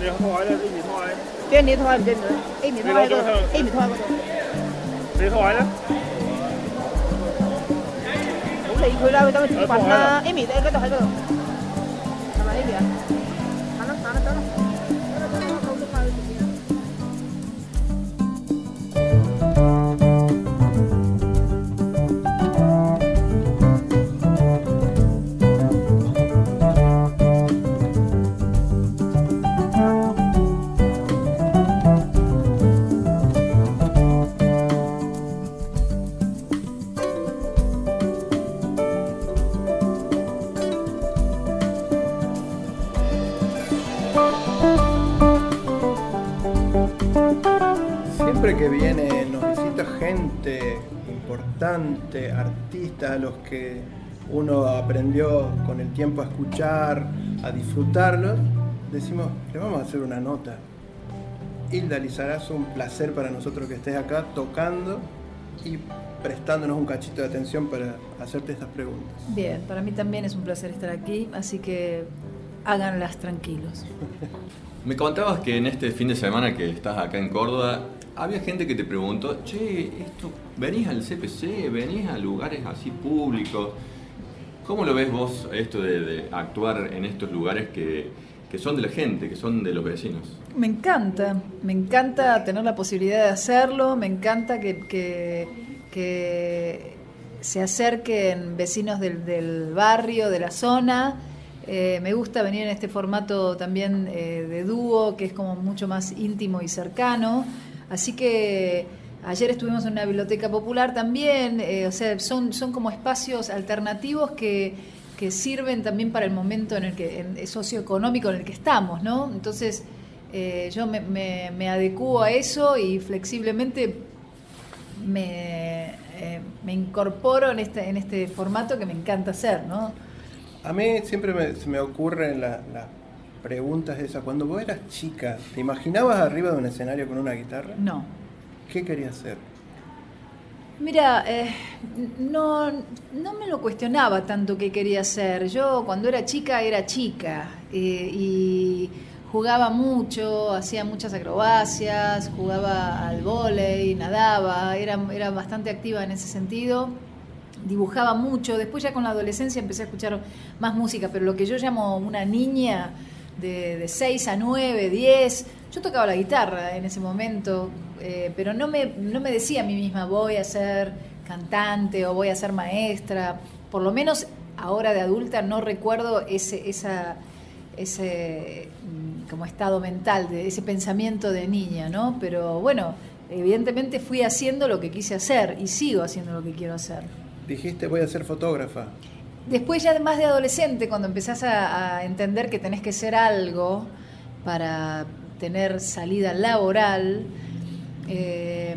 你拖喺咧？Amy 拖喺，邊你拖唔知唔知？A 面拖喺嗰度，A 面拖喺嗰度。你拖喺咧？唔好理佢啦，佢等佢自己揾啦。Amy 你喺嗰度喺嗰度，係咪 Amy 啊？Siempre que viene, nos visita gente importante, artistas a los que uno aprendió con el tiempo a escuchar, a disfrutarlos, decimos, le vamos a hacer una nota. Hilda Lizarazo, un placer para nosotros que estés acá tocando y prestándonos un cachito de atención para hacerte estas preguntas. Bien, para mí también es un placer estar aquí, así que háganlas tranquilos. Me contabas que en este fin de semana que estás acá en Córdoba, había gente que te preguntó, che, esto, venís al CPC, venís a lugares así públicos. ¿Cómo lo ves vos esto de, de actuar en estos lugares que, que son de la gente, que son de los vecinos? Me encanta, me encanta tener la posibilidad de hacerlo, me encanta que, que- que se acerquen vecinos del, del barrio, de la zona. Eh, me gusta venir en este formato también eh, de dúo, que es como mucho más íntimo y cercano. Así que ayer estuvimos en una biblioteca popular también, eh, o sea, son, son como espacios alternativos que, que sirven también para el momento en el que, socioeconómico en el que estamos, ¿no? Entonces, yo me, me, me adecuo a eso y flexiblemente me, me incorporo en este, en este formato que me encanta hacer, ¿no? A mí siempre me- se me ocurren la- las preguntas esas. Cuando vos eras chica, ¿te imaginabas arriba de un escenario con una guitarra? No. ¿Qué querías hacer? Mira, eh, no, no me lo cuestionaba tanto qué quería hacer. Yo cuando era chica era chica eh, y jugaba mucho, hacía muchas acrobacias, jugaba al vóley, nadaba, era, era bastante activa en ese sentido. Dibujaba mucho, después ya con la adolescencia empecé a escuchar más música, pero lo que yo llamo una niña de, de 6 a 9, 10, yo tocaba la guitarra en ese momento, eh, pero no me, no me decía a mí misma voy a ser cantante o voy a ser maestra, por lo menos ahora de adulta no recuerdo ese, esa, ese mm, como estado mental, de ese pensamiento de niña, ¿no? Pero bueno, evidentemente fui haciendo lo que quise hacer y sigo haciendo lo que quiero hacer. Dijiste, voy a ser fotógrafa. Después ya más de adolescente, cuando empezás a, entender que tenés que ser algo para tener salida laboral, eh,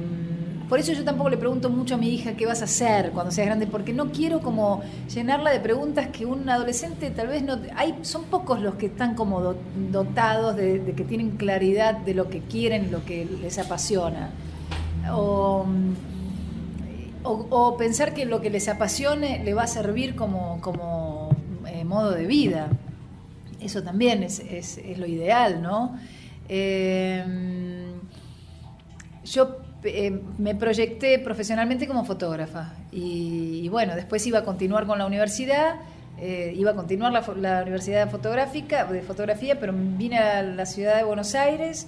por eso yo tampoco le pregunto mucho a mi hija qué vas a hacer cuando seas grande, porque no quiero como llenarla de preguntas que un adolescente tal vez no... Hay, son pocos los que están como do- dotados de, de que tienen claridad de lo que quieren, lo que les apasiona. O, o- pensar que lo que les apasione le va a servir como, como eh, modo de vida. Eso también es, es- lo ideal, ¿no? Eh, yo eh, me proyecté profesionalmente como fotógrafa y, bueno, después iba a continuar con la universidad, eh, iba a continuar la universidad fotográfica, de fotografía, pero vine a la ciudad de Buenos Aires,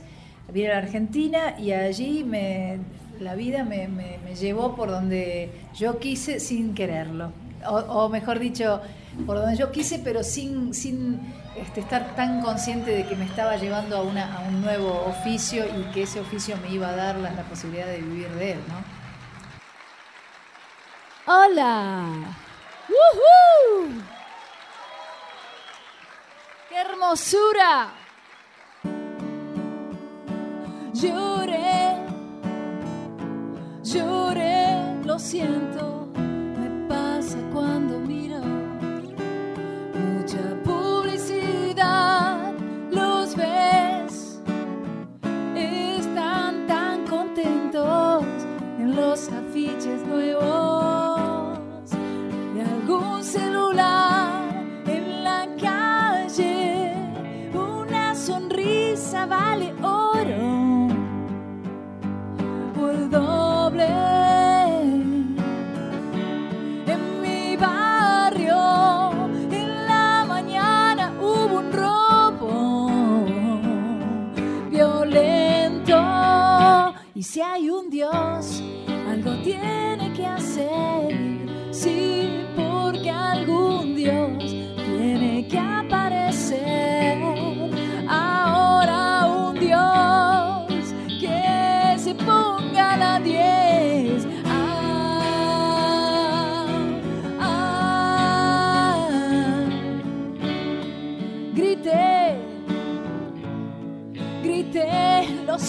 vine a la Argentina y allí me, la vida me, me- me llevó por donde yo quise sin quererlo. O, o mejor dicho, por donde yo quise, pero sin, sin este, estar tan consciente de que me estaba llevando a, una, a un nuevo oficio y que ese oficio me iba a dar la, la posibilidad de vivir de él, ¿no? ¡Hola! ¡Woohoo! ¡Qué hermosura! Lloré, lloré, lo siento, me pasa cuando miro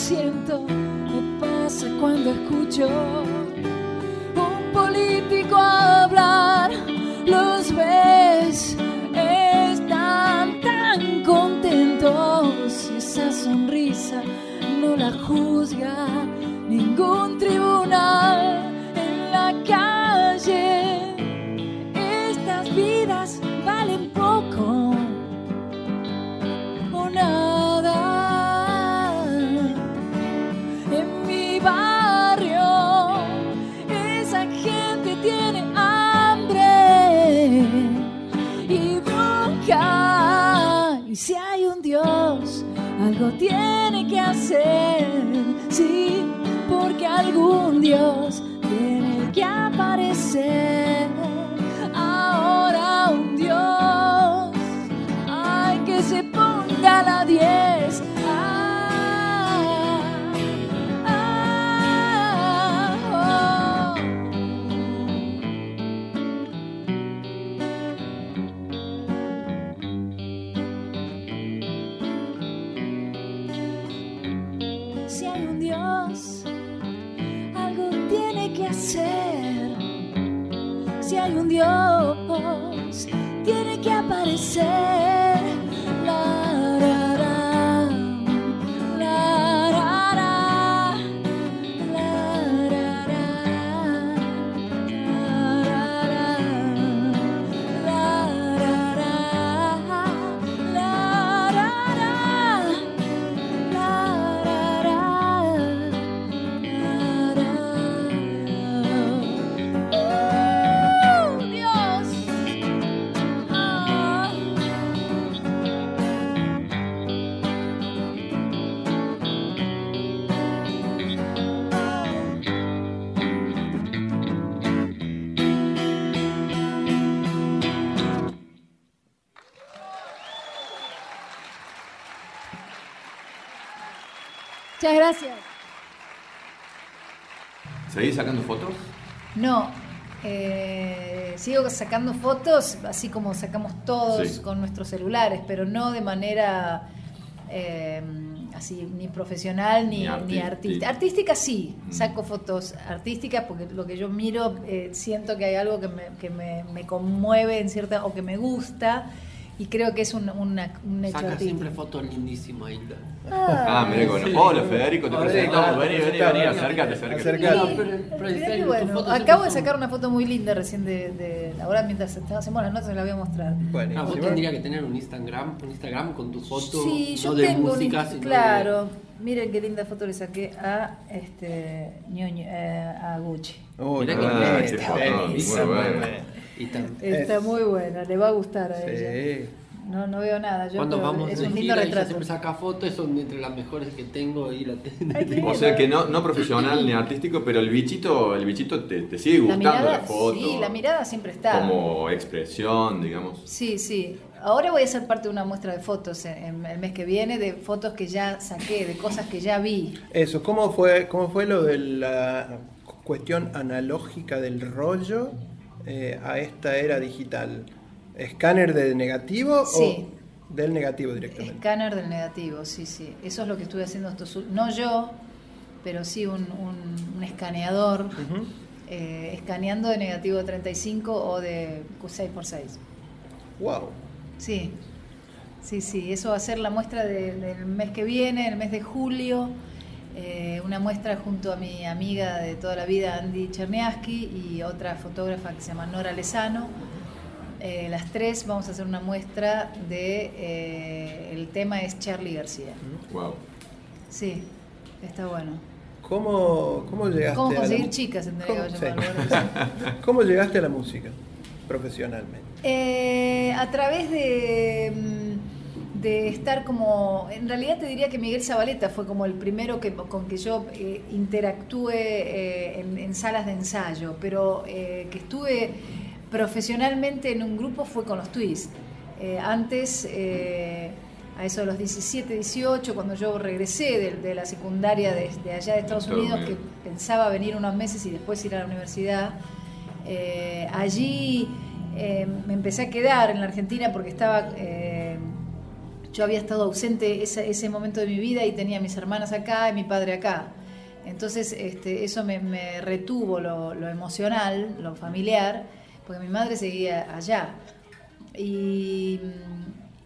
siento, me pasa cuando escucho un político hablar, los ves, están tan contentos y esa sonrisa no la juzga tiene que hacer. Sí, porque algún Dios tiene que aparecer. Ahora un Dios, ay, que se ponga la 10. Un Dios, algo tiene que hacer. Si hay un Dios, tiene que aparecer. Muchas gracias. ¿Seguís sacando fotos? No, eh, sigo sacando fotos, así como sacamos todos Sí. con nuestros celulares, pero no de manera eh, así ni profesional ni, Ni artística. Artística sí, Mm. saco fotos artísticas porque lo que yo miro eh, siento que hay algo que, me, que me, me conmueve en cierta o que me gusta y creo que es un, una- un hecho Saca artístico. siempre fotos lindísimas, Hilda. Ah, mira, bueno. Sí. Hola, Federico, te presentamos. Vení, vení, vení, acércate, acércate. No, pero, pero serio, que tus bueno, fotos acabo de sacar una foto muy linda recién de, de ahora mientras hacemos las notas se la voy a mostrar. Ah, vos tendrías que tener un Instagram, un Instagram con tu foto, Sí, yo no de tengo un música, in- sino claro. Miren qué linda foto le saqué a este Ñoño, eh, a Gucci. Uy, Mirá qué que bonito, bien, está Y Está Es- muy buena, le va a gustar a ella. Sí. No, no veo nada. Yo, Cuando vamos es de un lindo gira, ella retrato. siempre saca fotos, son entre las mejores que tengo y la O sea que no, no profesional ni artístico, pero el bichito, el bichito te, te sigue La gustando la, mirada, foto. sí, la mirada siempre está. Como expresión, digamos. Sí, sí. Ahora voy a ser parte de una muestra de fotos en, en el mes que viene, de fotos que ya saqué, de cosas que ya vi. Eso, ¿cómo fue, cómo fue lo de la cuestión analógica del rollo eh, a esta era digital? ¿Escáner de negativo Sí. o del negativo directamente? Escáner del negativo, sí, sí. Eso es lo que estuve haciendo estos No yo, pero sí un, un- un escaneador, eh, escaneando de negativo 35 o de 6x6. Wow. Sí, sí, sí. Eso va a ser la muestra de- del mes que viene, el mes de julio. Eh, una muestra junto a mi amiga de toda la vida, Andy Cherniaski, y otra fotógrafa que se llama Nora Lezano. Eh, las tres vamos a hacer una muestra de eh, el tema es Charlie García. Wow. Sí, está bueno. ¿Cómo, cómo llegaste ¿Cómo a la chicas? ¿Cómo, llegaste a la música profesionalmente? Eh, a través de, mm, de estar como, en realidad te diría que Miguel Zabaleta fue como el primero que, con que yo eh, interactué eh, en, en salas de ensayo, pero eh, que estuve profesionalmente en un grupo fue con los Twists. Eh, antes, a eso de los 17, 18, cuando yo regresé de, de la secundaria de, de allá de Estados Unidos, que pensaba venir unos meses y después ir a la universidad, allí me empecé a quedar en la Argentina porque estaba, yo había estado ausente ese, ese momento de mi vida y tenía a mis hermanas acá y mi padre acá. Entonces este, eso me, me retuvo lo, lo emocional, lo familiar, porque mi madre seguía allá. Y,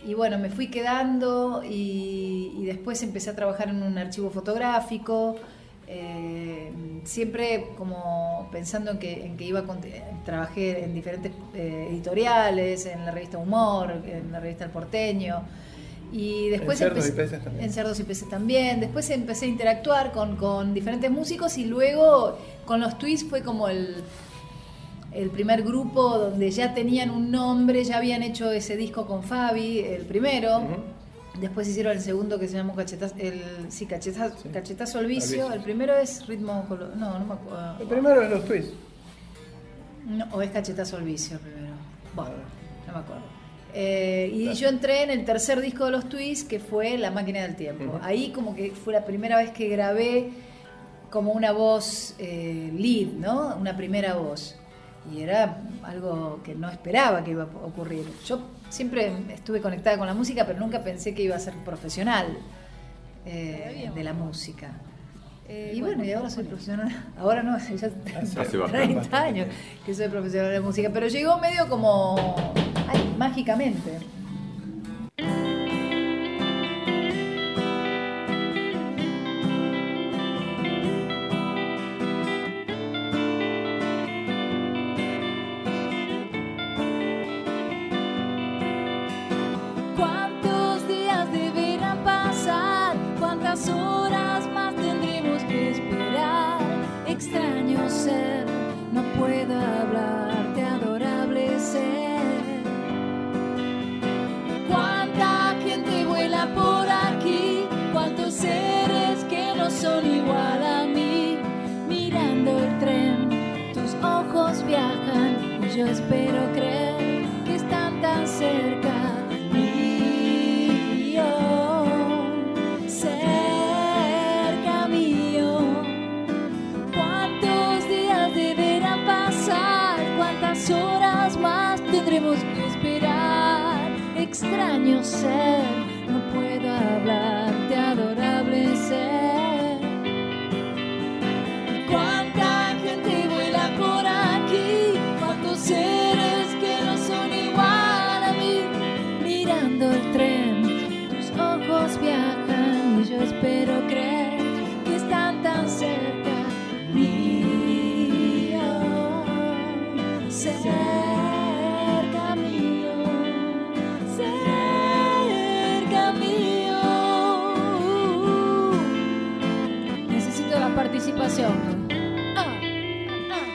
y bueno, me fui quedando y, y después empecé a trabajar en un archivo fotográfico, eh, siempre como pensando en que, en que iba a cont- trabajé en diferentes eh, editoriales, en la revista Humor, en la revista El Porteño. Y después En Cerdos y empecé- Peces también. en Cerdos y Peces también. Después empecé a interactuar con, con diferentes músicos y luego con los Twists fue como el, el primer grupo donde ya tenían un nombre, ya habían hecho ese disco con Fabi, el primero. Después hicieron el segundo que se llamó Cachetazo, el, sí, Cachetazo, Sí. Cachetazo al vicio. El primero es Ritmo No, no me acuerdo. El primero es los twists. No, o es Cachetazo al vicio primero. Bueno, no me acuerdo. Eh, y yo entré en el tercer disco de los Twists, que fue La Máquina del Tiempo. Ahí como que fue la primera vez que grabé como una voz eh, lead, ¿no? Una primera voz. Y era algo que no esperaba que iba a ocurrir. Yo siempre estuve conectada con la música, pero nunca pensé que iba a ser profesional eh, de la música. Y bueno, y ahora soy profesional. Ahora no, ya Hace bastante. 30 años que soy profesional de música, pero llegó medio como ay, mágicamente. Espero creer que están tan cerca mío, cerca mío. ¿Cuántos días deberán pasar? ¿Cuántas horas más tendremos que esperar? Extraño ser, Ah, ah.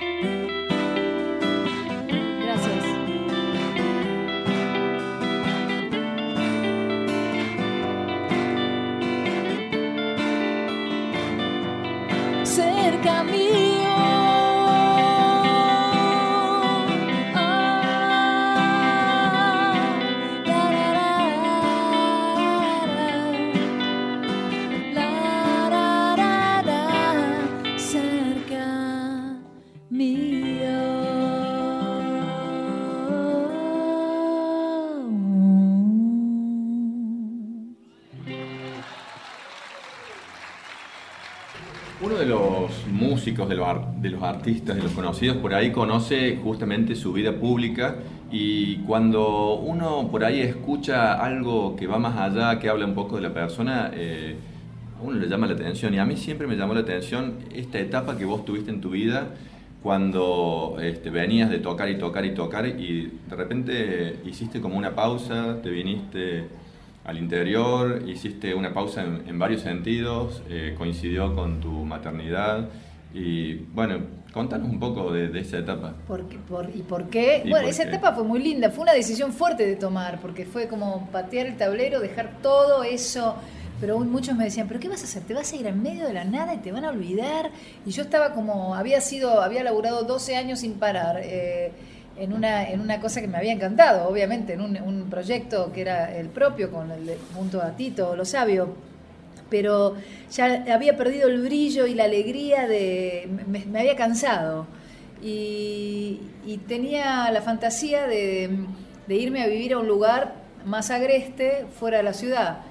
Gracias. Cerca mío. Músicos, de los, de los artistas, de los conocidos por ahí conoce justamente su vida pública y cuando uno por ahí escucha algo que va más allá, que habla un poco de la persona, eh, a uno le llama la atención y a mí siempre me llamó la atención esta etapa que vos tuviste en tu vida cuando este, venías de tocar y tocar y tocar y de repente hiciste como una pausa, te viniste al interior, hiciste una pausa en, en varios sentidos, eh, coincidió con tu maternidad y bueno, contanos un poco de, de esa etapa. ¿Por qué- por- ¿Y por qué? ¿Y bueno, por esa qué? etapa fue muy linda, fue una decisión fuerte de tomar, porque fue como patear el tablero, dejar todo eso. Pero muchos me decían, ¿pero qué vas a hacer? ¿Te vas a ir en medio de la nada y te van a olvidar? Y yo estaba como, había sido, había laburado 12 años sin parar. eh, en una, en una cosa que me había encantado, obviamente, en un, un proyecto que era el propio, con el, de- junto a Tito, lo sabio, pero ya había perdido el brillo y la alegría de... me, había cansado y, tenía la fantasía de, irme a vivir a un lugar más agreste, fuera de la ciudad.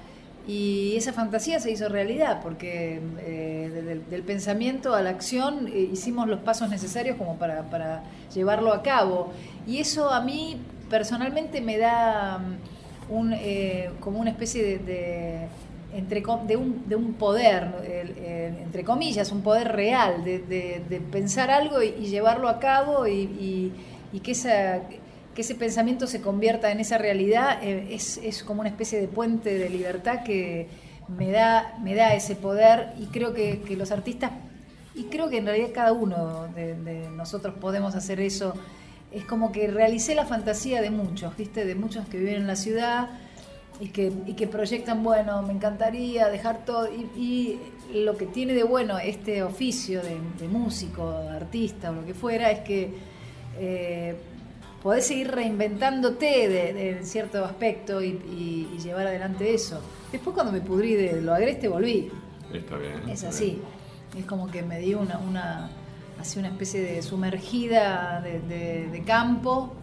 Y esa fantasía se hizo realidad, porque eh, del, pensamiento a la acción eh, hicimos los pasos necesarios como para, llevarlo a cabo. Y eso a mí personalmente me da mm, eh, como una especie de, entre de, un, de un poder, entre comillas, un poder real, de, de- pensar algo y, llevarlo a cabo y, y- y que, esa, que ese pensamiento se convierta en esa realidad, eh, es, es como una especie de puente de libertad que me da, me da ese poder y creo que, que los artistas, y creo que en realidad cada uno de, de nosotros podemos hacer eso, es como que realicé la fantasía de muchos, ¿viste? De muchos que viven en la ciudad y que, y que proyectan, bueno, me encantaría dejar todo. Y, y lo que tiene de bueno este oficio de, de músico, de artista o lo que fuera, es que eh, podés seguir reinventándote de, cierto aspecto y, y- y llevar adelante eso. Después cuando me pudrí de lo agreste volví. Está bien. Es así. bien. Es como que me dio una, una, así una especie de sumergida de campo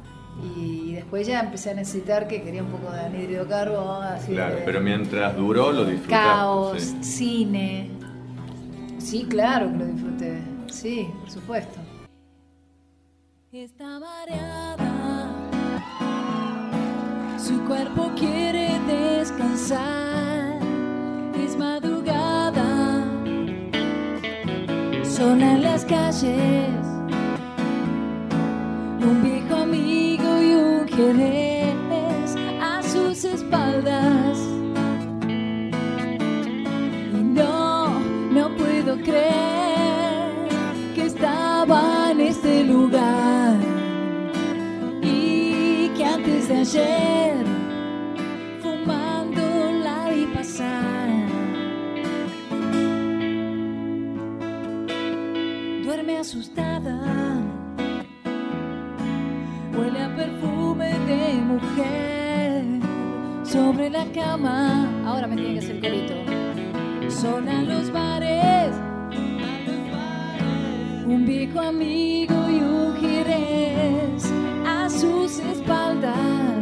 y después ya empecé a necesitar que quería un poco de anhídrido de carbono, así Claro, de pero mientras duró lo disfrutaste. caos, sí. cine. Sí, claro que lo disfruté. Sí, por supuesto. Está mareada, su cuerpo quiere descansar. Es madrugada, sola en las calles. Un jerez a sus espaldas. Y no, no puedo creer que estaba en este lugar y que antes de ayer mujer sobre la cama. Ahora me tiene que hacer el corito. Sola los bares, un viejo amigo y un jerez a sus espaldas.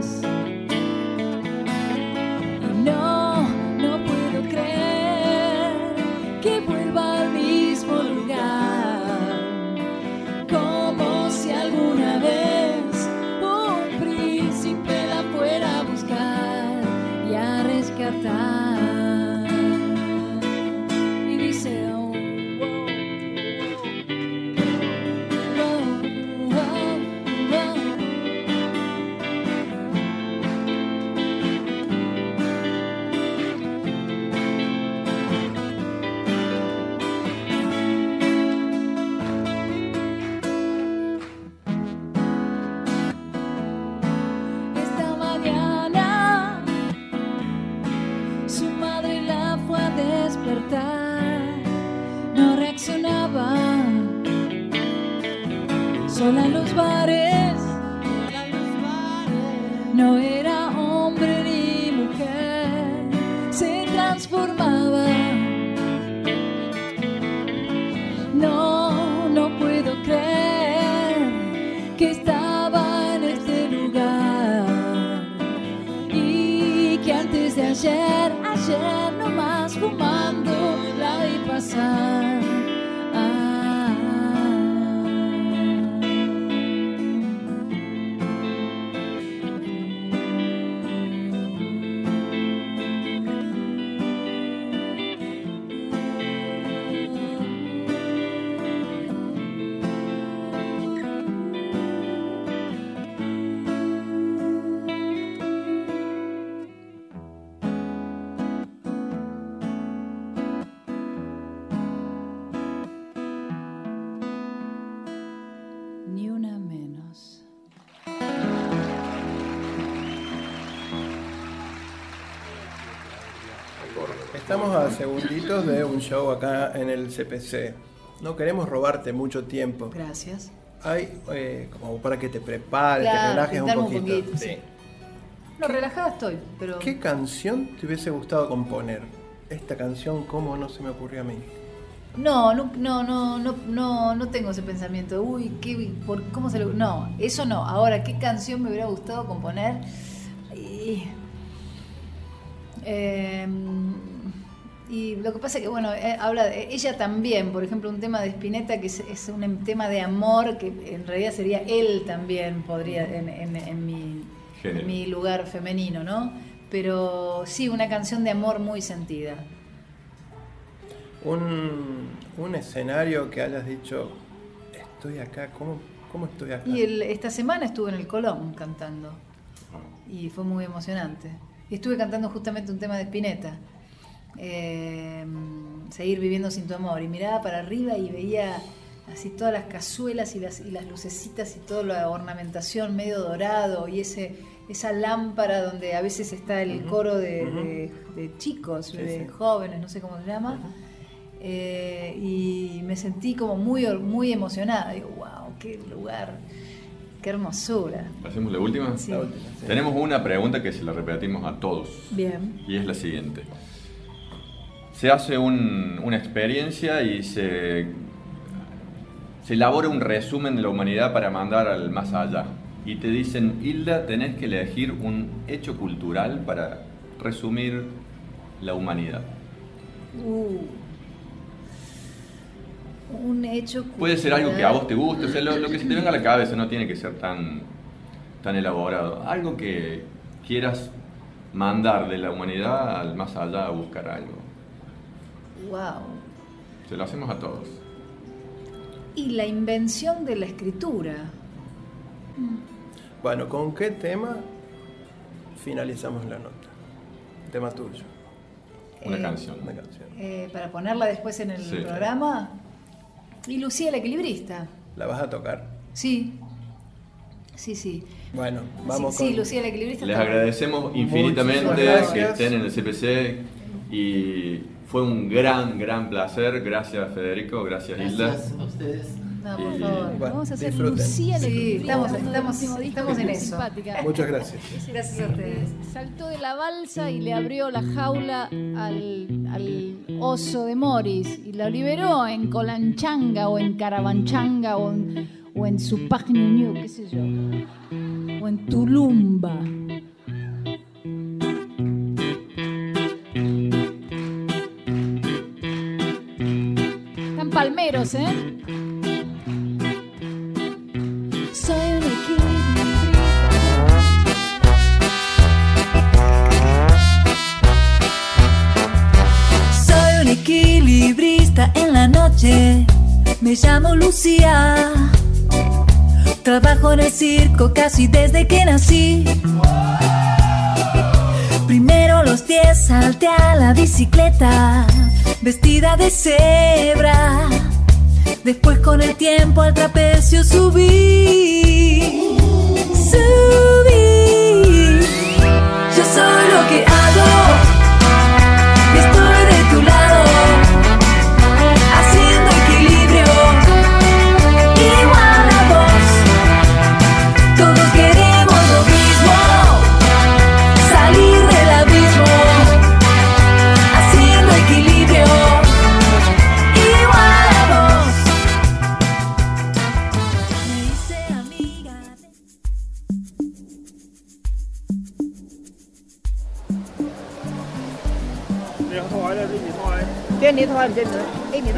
Estamos a segunditos de un show acá en el CPC. No queremos robarte mucho tiempo. Gracias. Hay eh, como para que te prepares, te relajes un poquito. sí. No, relajada estoy, pero. ¿Qué canción te hubiese gustado componer? Esta canción, ¿cómo no se me ocurrió a mí? No, no, no, no, no, no, tengo ese pensamiento. Uy, ¿qué, por, ¿cómo se lo.? No, eso no. Ahora, ¿qué canción me hubiera gustado componer? Y, eh, y lo que pasa es que, bueno, eh, habla de, ella también, por ejemplo, un tema de Spinetta que es, es un em- tema de amor que en realidad sería él también, podría, en, en- en mi, en mi lugar femenino, ¿no? Pero sí, una canción de amor muy sentida. Un, un escenario que hayas dicho, estoy acá, ¿cómo, cómo estoy acá? Y el- esta semana estuve en el Colón cantando y fue muy emocionante. Y estuve cantando justamente un tema de Spinetta, eh, Seguir viviendo sin tu amor. Y miraba para arriba y veía así todas las cazuelas y las, y las lucecitas y toda la ornamentación medio dorado y ese esa lámpara donde a veces está el coro de, de- de chicos, Sí, de sí. jóvenes, no sé cómo se llama. Eh, y me sentí como muy, muy emocionada. Digo, wow, qué lugar, qué hermosura. ¿Hacemos la última? Sí. La última, sí. Tenemos una pregunta que se la repetimos a todos. Bien. Y es la siguiente. Se hace un- una experiencia y se, se elabora un resumen de la humanidad para mandar al más allá. Y te dicen, Hilda, tenés que elegir un hecho cultural para resumir la humanidad. Uh. Un hecho Puede ser algo que a vos te guste, o sea, lo, lo que se te venga a la cabeza no tiene que ser tan, tan elaborado. Algo que quieras mandar de la humanidad al más allá a buscar algo. Wow. Se lo hacemos a todos. Y la invención de la escritura. Bueno, ¿con qué tema finalizamos la nota? Tema tuyo, Una Eh, canción. una canción. Eh, para ponerla después en el Sí. programa. Y Lucía la equilibrista. ¿La vas a tocar? Sí. Sí, sí. Bueno, vamos sí, sí, con... Lucía la equilibrista. Les agradecemos infinitamente que estén en el CPC y fue un gran, gran placer. Gracias Federico, gracias, Hilda. Gracias a ustedes. No, por Y- favor. Bueno, Vamos a hacer. Lucía la Sí, estamos- estamos- estamos en eso. simpática. Muchas gracias. Gracias a ustedes. Saltó de la balsa y le abrió la jaula al, al oso de Morris y lo liberó en Colanchanga o en Carabanchanga o en, o en qué sé yo, o en Tulumba. ¿Eh? Soy un equilibrista. Soy un equilibrista en la noche. Me llamo Lucía. Trabajo en el circo casi desde que nací. Primero los pies salté a la bicicleta, vestida de cebra. Después con el tiempo al trapecio subí. Subí. Yo soy lo que hago.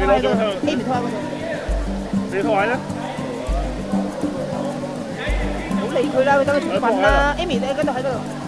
知？A 米拖喺度，A 米拖喺嗰度，你套完啦。唔好理佢啦，佢等佢自己揾啦。A 米你喺嗰度喺嗰度，系咪 A 米啊？